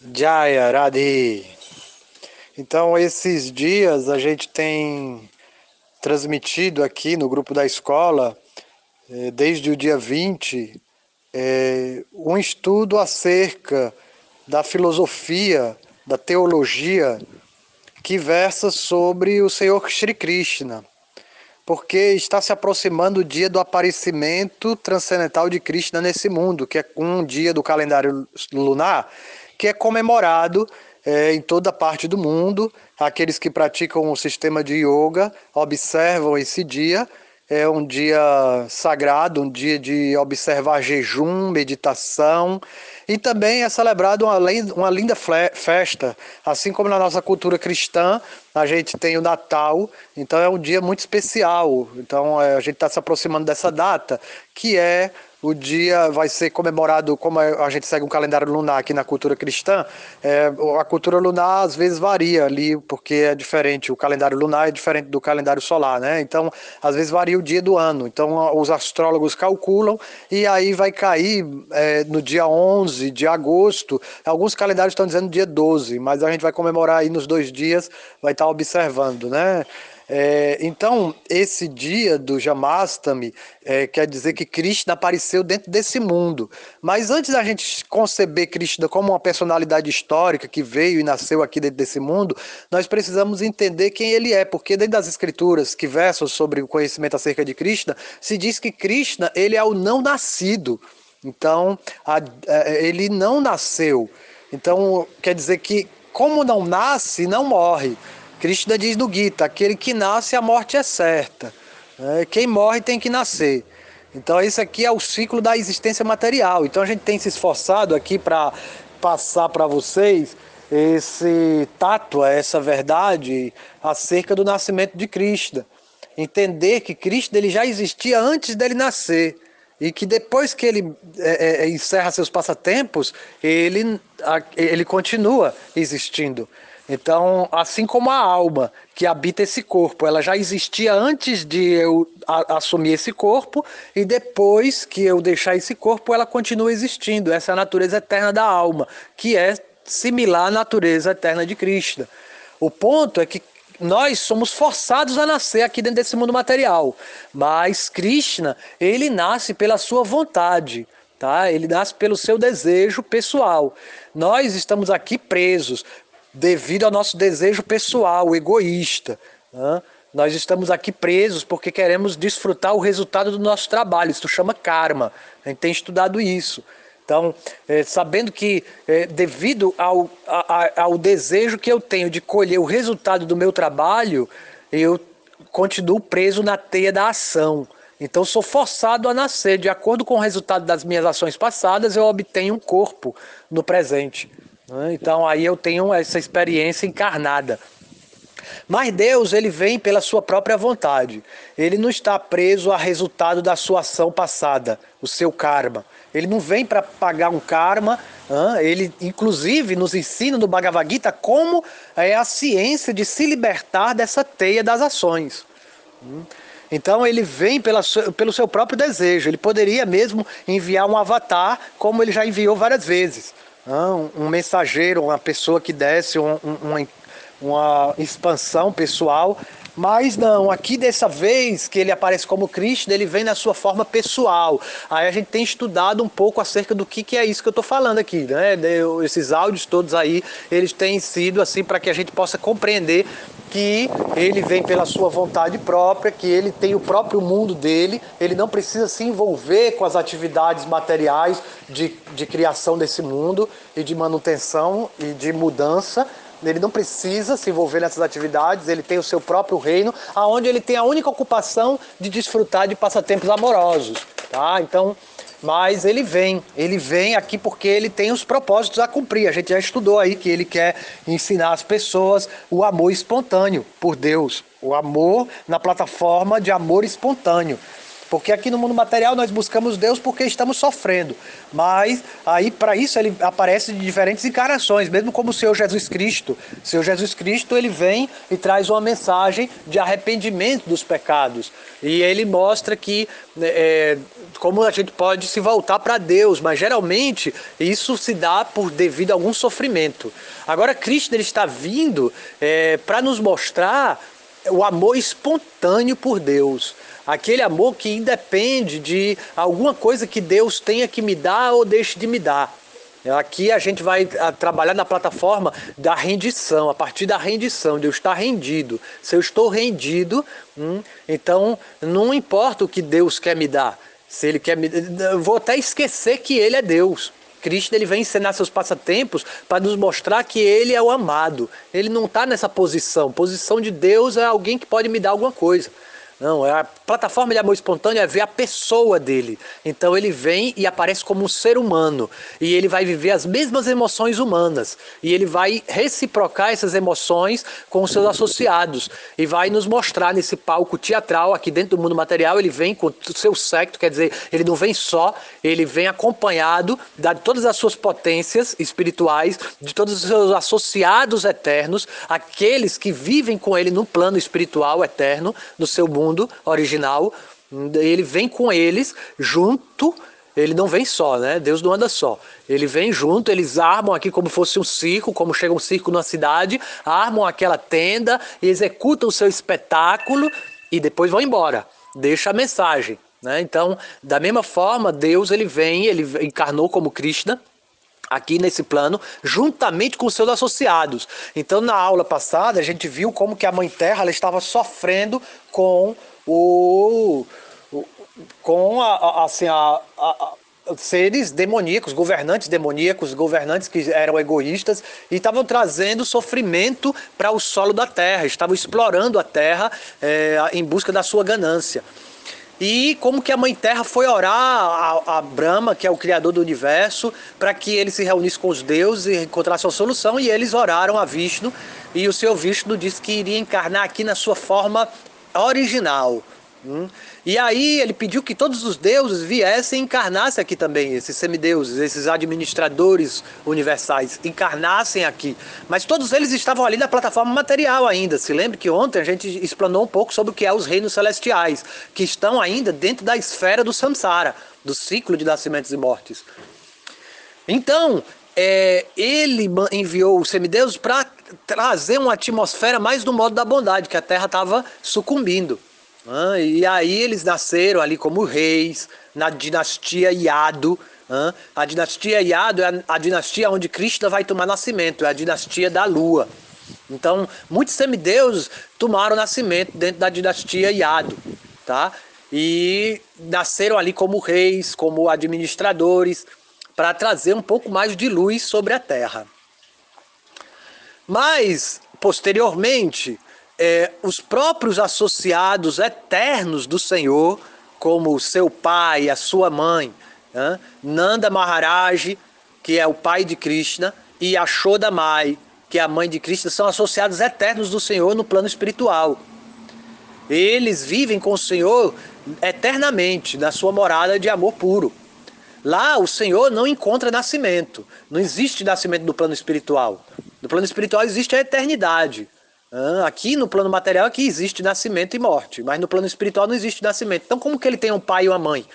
Jaya Radhi. Então, esses dias a gente tem transmitido aqui no grupo da escola, eh, desde o dia 20, eh, um estudo acerca da filosofia, da teologia, que versa sobre o Senhor Shri Krishna porque está se aproximando o dia do aparecimento transcendental de Krishna nesse mundo, que é um dia do calendário lunar, que é comemorado é, em toda parte do mundo. Aqueles que praticam o sistema de yoga observam esse dia. É um dia sagrado, um dia de observar jejum, meditação, e também é celebrado uma, uma linda festa, assim como na nossa cultura cristã, a gente tem o Natal, então é um dia muito especial. Então é, a gente está se aproximando dessa data, que é o dia vai ser comemorado, como a gente segue um calendário lunar aqui na cultura cristã, é, a cultura lunar às vezes varia ali, porque é diferente, o calendário lunar é diferente do calendário solar, né? Então, às vezes varia o dia do ano. Então, os astrólogos calculam e aí vai cair é, no dia 11 de agosto. Alguns calendários estão dizendo dia 12, mas a gente vai comemorar aí nos dois dias, vai estar observando, né? É, então, esse dia do Jamastami é, quer dizer que Krishna apareceu dentro desse mundo. Mas antes da gente conceber Krishna como uma personalidade histórica que veio e nasceu aqui dentro desse mundo, nós precisamos entender quem ele é, porque dentro das escrituras que versam sobre o conhecimento acerca de Krishna, se diz que Krishna ele é o não nascido. Então, a, a, é, ele não nasceu. Então, quer dizer que como não nasce, não morre. Krishna diz no Gita: aquele que nasce, a morte é certa. É, quem morre tem que nascer. Então, isso aqui é o ciclo da existência material. Então, a gente tem se esforçado aqui para passar para vocês esse tato, essa verdade acerca do nascimento de Krishna. Entender que Krishna ele já existia antes dele nascer e que depois que ele é, é, encerra seus passatempos, ele, ele continua existindo. Então, assim como a alma que habita esse corpo, ela já existia antes de eu assumir esse corpo e depois que eu deixar esse corpo, ela continua existindo. Essa é a natureza eterna da alma, que é similar à natureza eterna de Krishna. O ponto é que nós somos forçados a nascer aqui dentro desse mundo material, mas Krishna, ele nasce pela sua vontade. Tá? Ele nasce pelo seu desejo pessoal. Nós estamos aqui presos devido ao nosso desejo pessoal, egoísta. Né? Nós estamos aqui presos porque queremos desfrutar o resultado do nosso trabalho. Isso chama karma. A gente tem estudado isso. Então, é, sabendo que é, devido ao, a, ao desejo que eu tenho de colher o resultado do meu trabalho, eu continuo preso na teia da ação. Então, sou forçado a nascer. De acordo com o resultado das minhas ações passadas, eu obtenho um corpo no presente. Né? Então aí eu tenho essa experiência encarnada. Mas Deus, ele vem pela sua própria vontade. Ele não está preso a resultado da sua ação passada, o seu karma. Ele não vem para pagar um karma, ele inclusive nos ensina no Bhagavad Gita como é a ciência de se libertar dessa teia das ações. Hum? Então ele vem pela, pelo seu próprio desejo. Ele poderia mesmo enviar um avatar, como ele já enviou várias vezes um mensageiro, uma pessoa que desse um, um, uma, uma expansão pessoal, mas não, aqui dessa vez que ele aparece como Cristo, ele vem na sua forma pessoal. Aí a gente tem estudado um pouco acerca do que, que é isso que eu estou falando aqui, né? Esses áudios todos aí, eles têm sido assim para que a gente possa compreender que ele vem pela sua vontade própria, que ele tem o próprio mundo dele, ele não precisa se envolver com as atividades materiais de, de criação desse mundo e de manutenção e de mudança, ele não precisa se envolver nessas atividades, ele tem o seu próprio reino, aonde ele tem a única ocupação de desfrutar de passatempos amorosos, tá? Então, mas ele vem, ele vem aqui porque ele tem os propósitos a cumprir. A gente já estudou aí que ele quer ensinar as pessoas o amor espontâneo por Deus, o amor na plataforma de amor espontâneo. Porque aqui no mundo material nós buscamos Deus porque estamos sofrendo. Mas aí para isso ele aparece de diferentes encarnações, mesmo como o Senhor Jesus Cristo. O Senhor Jesus Cristo ele vem e traz uma mensagem de arrependimento dos pecados. E ele mostra que é, como a gente pode se voltar para Deus, mas geralmente isso se dá por devido a algum sofrimento. Agora Cristo ele está vindo é, para nos mostrar o amor espontâneo por Deus. Aquele amor que independe de alguma coisa que Deus tenha que me dar ou deixe de me dar. Aqui a gente vai ah, trabalhar na plataforma da rendição, a partir da rendição, de eu estar rendido. Se eu estou rendido, hum, então não importa o que Deus quer me dar. Se Ele quer me. Eu vou até esquecer que Ele é Deus. Cristo ele vem ensinar seus passatempos para nos mostrar que ele é o amado. Ele não está nessa posição. Posição de Deus é alguém que pode me dar alguma coisa. Não, é a plataforma de amor espontâneo é ver a pessoa dele. Então ele vem e aparece como um ser humano. E ele vai viver as mesmas emoções humanas. E ele vai reciprocar essas emoções com os seus associados. E vai nos mostrar nesse palco teatral, aqui dentro do mundo material, ele vem com o seu secto, quer dizer, ele não vem só, ele vem acompanhado de todas as suas potências espirituais, de todos os seus associados eternos, aqueles que vivem com ele no plano espiritual eterno, no seu mundo mundo original, ele vem com eles junto, ele não vem só, né? Deus não anda só. Ele vem junto, eles armam aqui como fosse um circo, como chega um circo numa cidade, armam aquela tenda, executam o seu espetáculo e depois vão embora. Deixa a mensagem, né? Então, da mesma forma, Deus ele vem, ele encarnou como Krishna, aqui nesse plano, juntamente com seus associados. Então, na aula passada, a gente viu como que a Mãe Terra ela estava sofrendo com o com a, a assim a, a, seres demoníacos, governantes demoníacos, governantes que eram egoístas e estavam trazendo sofrimento para o solo da terra, estavam explorando a terra é, em busca da sua ganância. E como que a Mãe Terra foi orar a, a Brahma, que é o criador do universo, para que ele se reunisse com os deuses e encontrasse uma solução, e eles oraram a Vishnu, e o Senhor Vishnu disse que iria encarnar aqui na sua forma original. Hum? E aí ele pediu que todos os deuses viessem e encarnassem aqui também, esses semideuses, esses administradores universais, encarnassem aqui. Mas todos eles estavam ali na plataforma material ainda. Se lembre que ontem a gente explanou um pouco sobre o que é os reinos celestiais, que estão ainda dentro da esfera do samsara, do ciclo de nascimentos e mortes. Então, é, ele enviou os semideuses para trazer uma atmosfera mais do modo da bondade, que a Terra estava sucumbindo. Ah, e aí eles nasceram ali como reis, na dinastia Yadu. Ah, a dinastia Yadu é a, a dinastia onde Krishna vai tomar nascimento, é a dinastia da lua. Então, muitos semideuses tomaram nascimento dentro da dinastia Yadu, tá? E nasceram ali como reis, como administradores, para trazer um pouco mais de luz sobre a terra. Mas, posteriormente, é, os próprios associados eternos do Senhor, como o seu pai, a sua mãe, né? Nanda Maharaj, que é o pai de Krishna, e Ashoda Mai, que é a mãe de Krishna, são associados eternos do Senhor no plano espiritual. Eles vivem com o Senhor eternamente, na sua morada de amor puro. Lá o Senhor não encontra nascimento, não existe nascimento no plano espiritual. No plano espiritual existe a eternidade. Aqui no plano material aqui existe nascimento e morte, mas no plano espiritual não existe nascimento. Então como que ele tem um pai e uma mãe?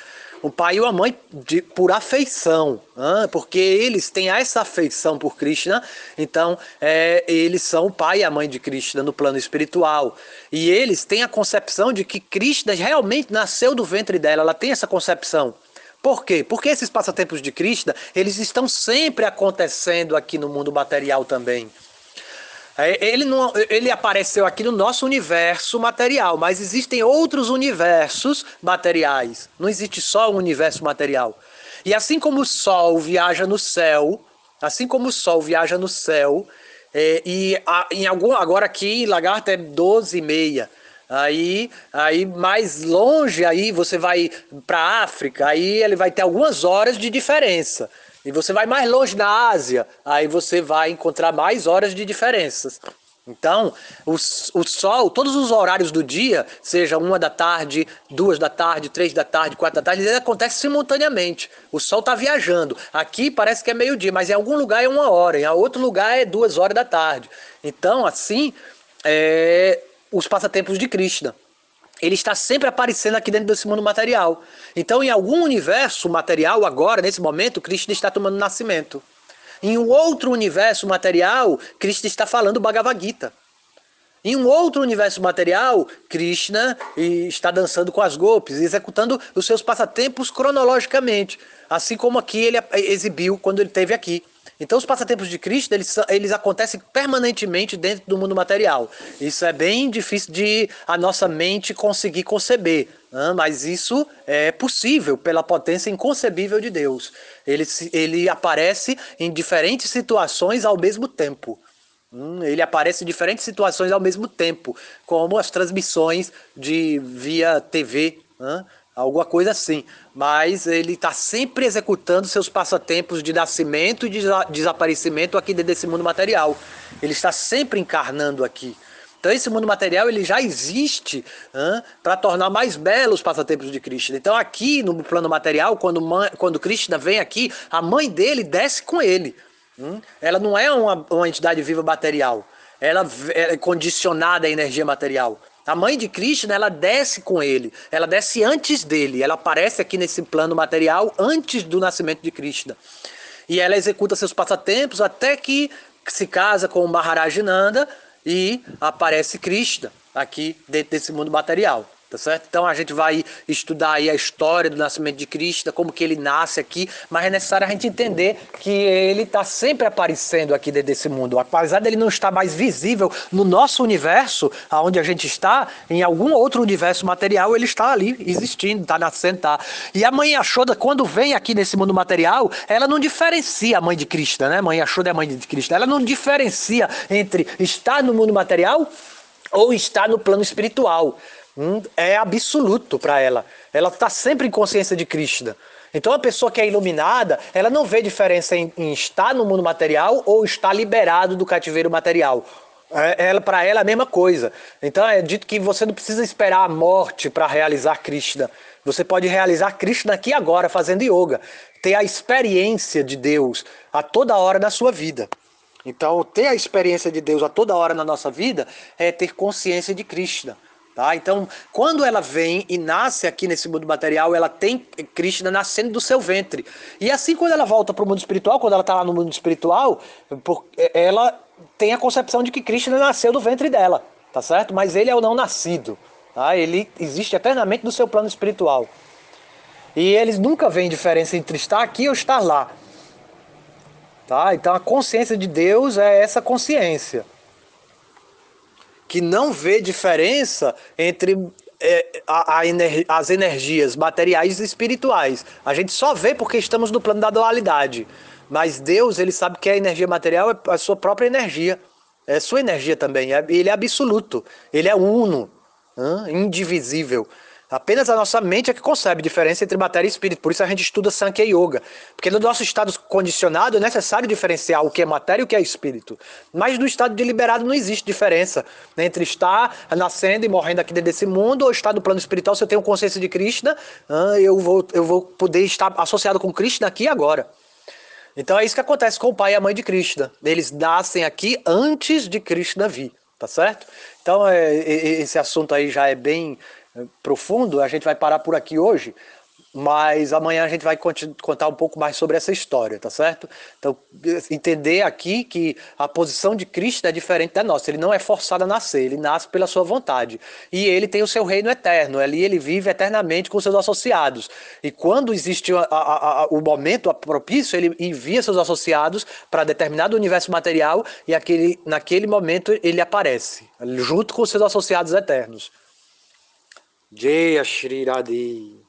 Um pai e uma mãe de, por afeição, porque eles têm essa afeição por Krishna, então é, eles são o pai e a mãe de Krishna no plano espiritual. E eles têm a concepção de que Krishna realmente nasceu do ventre dela, ela tem essa concepção. Por quê? Porque esses passatempos de Krishna, eles estão sempre acontecendo aqui no mundo material também. É, ele, não, ele apareceu aqui no nosso universo material, mas existem outros universos materiais. Não existe só um universo material. E assim como o Sol viaja no céu, assim como o Sol viaja no céu, é, e a, em algum, agora aqui em Lagarto é 12 e meia. Aí, aí mais longe, aí você vai para a África, aí ele vai ter algumas horas de diferença. E você vai mais longe na Ásia, aí você vai encontrar mais horas de diferenças. Então, o, o sol, todos os horários do dia, seja uma da tarde, duas da tarde, três da tarde, quatro da tarde, ele acontece simultaneamente. O sol está viajando. Aqui parece que é meio-dia, mas em algum lugar é uma hora, em outro lugar é duas horas da tarde. Então, assim, é, os passatempos de Krishna. Ele está sempre aparecendo aqui dentro desse mundo material. Então, em algum universo material, agora, nesse momento, Krishna está tomando nascimento. Em um outro universo material, Krishna está falando Bhagavad Gita. Em um outro universo material, Krishna está dançando com as golpes, executando os seus passatempos cronologicamente, assim como aqui ele exibiu quando ele esteve aqui. Então os passatempos de Krishna, eles, eles acontecem permanentemente dentro do mundo material. Isso é bem difícil de a nossa mente conseguir conceber, né? mas isso é possível pela potência inconcebível de Deus. Ele, ele aparece em diferentes situações ao mesmo tempo. Hum, ele aparece em diferentes situações ao mesmo tempo, como as transmissões de via TV, né? Alguma coisa assim. Mas ele está sempre executando seus passatempos de nascimento e de desaparecimento aqui dentro desse mundo material. Ele está sempre encarnando aqui. Então esse mundo material ele já existe para tornar mais belos os passatempos de Krishna. Então aqui no plano material, quando, quando Krishna vem aqui, a mãe dele desce com ele. Hum? Ela não é uma, uma entidade viva material. Ela é condicionada à energia material. A mãe de Krishna, ela desce com ele, ela desce antes dele, ela aparece aqui nesse plano material antes do nascimento de Krishna. E ela executa seus passatempos até que se casa com o e aparece Krishna aqui dentro desse mundo material tá certo? Então a gente vai estudar aí a história do nascimento de Cristo, como que ele nasce aqui, mas é necessário a gente entender que ele está sempre aparecendo aqui dentro desse mundo. Apesar dele não estar mais visível no nosso universo, aonde a gente está, em algum outro universo material, ele está ali existindo, está nascendo, tá. E a mãe Yashoda, quando vem aqui nesse mundo material, ela não diferencia a mãe de Cristo, né? Mãe Yashoda é a mãe de Cristo. Ela não diferencia entre estar no mundo material ou estar no plano espiritual é absoluto para ela. Ela está sempre em consciência de Krishna. Então a pessoa que é iluminada, ela não vê diferença em, em estar no mundo material ou estar liberado do cativeiro material. É, ela para ela é a mesma coisa. Então é dito que você não precisa esperar a morte para realizar Krishna. Você pode realizar Krishna aqui agora, fazendo yoga. Ter a experiência de Deus a toda hora na sua vida. Então, ter a experiência de Deus a toda hora na nossa vida é ter consciência de Krishna. Tá? Então, quando ela vem e nasce aqui nesse mundo material, ela tem Krishna nascendo do seu ventre. E assim, quando ela volta para o mundo espiritual, quando ela está lá no mundo espiritual, ela tem a concepção de que Krishna nasceu do ventre dela, tá certo? Mas ele é o não nascido. Tá? Ele existe eternamente no seu plano espiritual. E eles nunca veem diferença entre estar aqui ou estar lá. Tá? Então a consciência de Deus é essa consciência que não vê diferença entre é, a, a ener, as energias materiais e espirituais. A gente só vê porque estamos no plano da dualidade. Mas Deus, ele sabe que a energia material é a sua própria energia. É sua energia também. É, ele é absoluto. Ele é uno, indivisível. Apenas a nossa mente é que concebe diferença entre matéria e espírito. Por isso a gente estuda Sankhya Yoga. Porque no nosso estado condicionado é necessário diferenciar o que é matéria e o que é espírito. Mas no estado deliberado não existe diferença entre estar nascendo e morrendo aqui dentro desse mundo ou estar no plano espiritual. Se eu tenho consciência de Krishna, eu vou, eu vou poder estar associado com Krishna aqui e agora. Então é isso que acontece com o pai e a mãe de Krishna. Eles nascem aqui antes de Krishna vir, tá certo? Então é, esse assunto aí já é bem profundo, a gente vai parar por aqui hoje, mas amanhã a gente vai contar um pouco mais sobre essa história, tá certo? Então, entender aqui que a posição de Cristo é diferente da nossa. Ele não é forçado a nascer, ele nasce pela sua vontade. E ele tem o seu reino eterno, ali ele vive eternamente com seus associados. E quando existe a, a, a, o momento propício, ele envia seus associados para determinado universo material e aquele, naquele momento ele aparece, junto com seus associados eternos. Jai श्री राधे।